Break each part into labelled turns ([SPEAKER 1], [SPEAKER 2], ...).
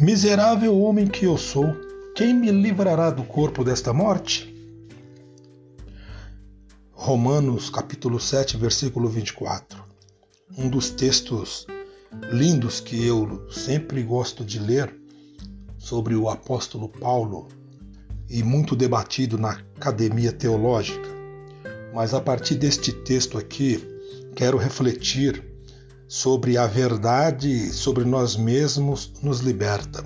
[SPEAKER 1] Miserável homem que eu sou, quem me livrará do corpo desta morte? Romanos capítulo 7, versículo 24. Um dos textos lindos que eu sempre gosto de ler sobre o apóstolo Paulo e muito debatido na academia teológica. Mas a partir deste texto aqui, quero refletir sobre a verdade sobre nós mesmos nos liberta.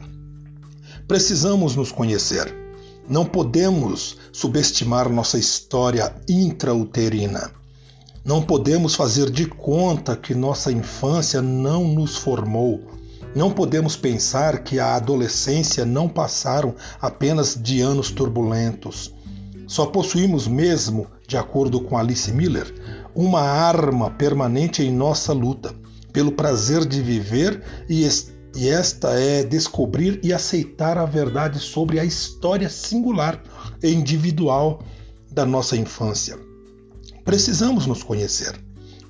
[SPEAKER 1] Precisamos nos conhecer. Não podemos subestimar nossa história intrauterina. Não podemos fazer de conta que nossa infância não nos formou. Não podemos pensar que a adolescência não passaram apenas de anos turbulentos. Só possuímos mesmo, de acordo com Alice Miller, uma arma permanente em nossa luta pelo prazer de viver e, e esta é descobrir e aceitar a verdade sobre a história singular e individual da nossa infância. Precisamos nos conhecer.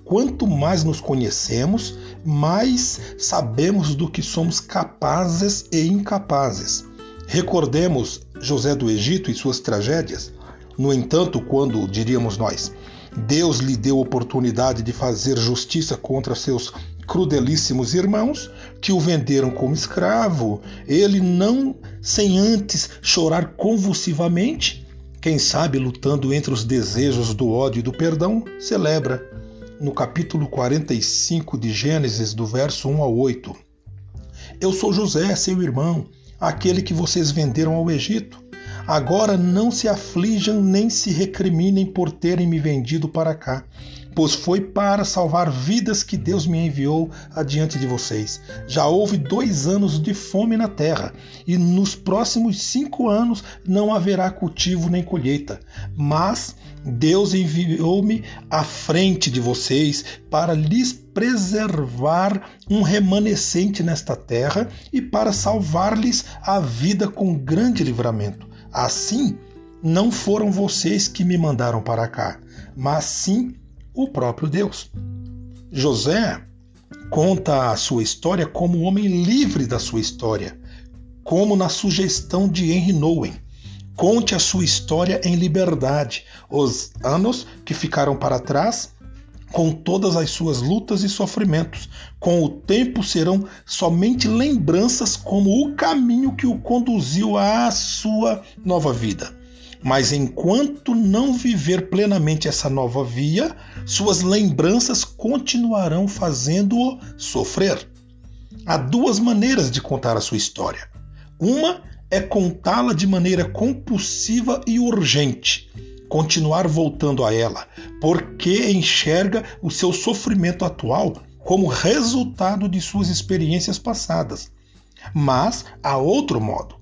[SPEAKER 1] Quanto mais nos conhecemos, mais sabemos do que somos capazes e incapazes. Recordemos José do Egito e suas tragédias. No entanto, quando, diríamos nós, Deus lhe deu oportunidade de fazer justiça contra seus crudelíssimos irmãos que o venderam como escravo, ele não sem antes chorar convulsivamente, quem sabe lutando entre os desejos do ódio e do perdão, celebra no capítulo 45 de Gênesis, do verso 1 ao 8. Eu sou José, seu irmão, aquele que vocês venderam ao Egito. Agora não se aflijam nem se recriminem por terem me vendido para cá pois foi para salvar vidas que Deus me enviou adiante de vocês. Já houve dois anos de fome na terra, e nos próximos cinco anos não haverá cultivo nem colheita. Mas Deus enviou-me à frente de vocês para lhes preservar um remanescente nesta terra e para salvar-lhes a vida com grande livramento. Assim, não foram vocês que me mandaram para cá, mas sim o próprio Deus. José conta a sua história como um homem livre da sua história, como na sugestão de Henry Nowen. Conte a sua história em liberdade, os anos que ficaram para trás, com todas as suas lutas e sofrimentos. Com o tempo serão somente lembranças como o caminho que o conduziu à sua nova vida. Mas enquanto não viver plenamente essa nova via, suas lembranças continuarão fazendo-o sofrer. Há duas maneiras de contar a sua história. Uma é contá-la de maneira compulsiva e urgente, continuar voltando a ela, porque enxerga o seu sofrimento atual como resultado de suas experiências passadas. Mas há outro modo,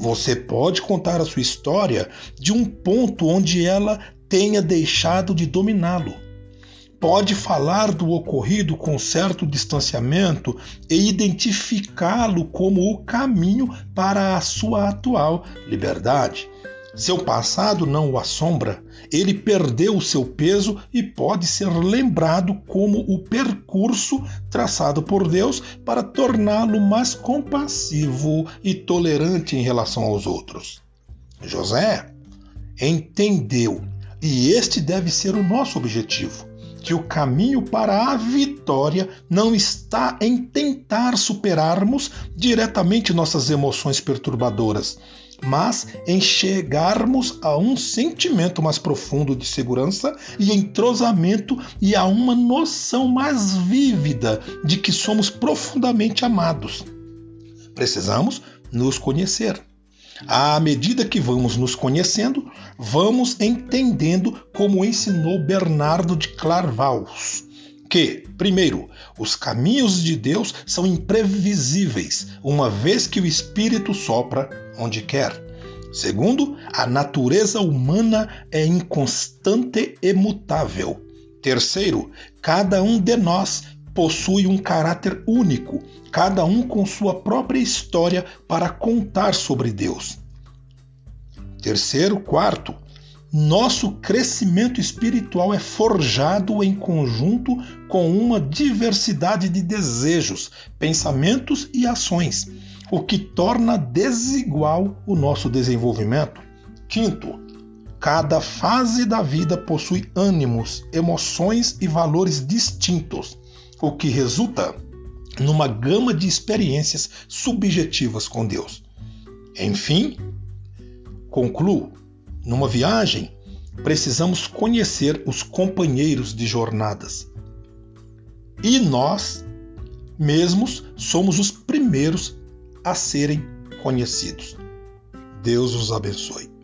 [SPEAKER 1] você pode contar a sua história de um ponto onde ela tenha deixado de dominá-lo. Pode falar do ocorrido com certo distanciamento e identificá-lo como o caminho para a sua atual liberdade. Seu passado não o assombra, ele perdeu o seu peso e pode ser lembrado como o percurso traçado por Deus para torná-lo mais compassivo e tolerante em relação aos outros. José entendeu, e este deve ser o nosso objetivo que o caminho para a vitória não está em tentar superarmos diretamente nossas emoções perturbadoras, mas em chegarmos a um sentimento mais profundo de segurança e entrosamento e a uma noção mais vívida de que somos profundamente amados. Precisamos nos conhecer. À medida que vamos nos conhecendo, vamos entendendo como ensinou Bernardo de Clairvaux, que, primeiro, os caminhos de Deus são imprevisíveis, uma vez que o Espírito sopra onde quer. Segundo, a natureza humana é inconstante e mutável. Terceiro, cada um de nós possui um caráter único, cada um com sua própria história para contar sobre Deus. Terceiro, quarto, nosso crescimento espiritual é forjado em conjunto com uma diversidade de desejos, pensamentos e ações. o que torna desigual o nosso desenvolvimento. Quinto, cada fase da vida possui ânimos, emoções e valores distintos, o que resulta numa gama de experiências subjetivas com Deus. Enfim, concluo, numa viagem, precisamos conhecer os companheiros de jornadas. E nós mesmos somos os primeiros a serem conhecidos. Deus os abençoe.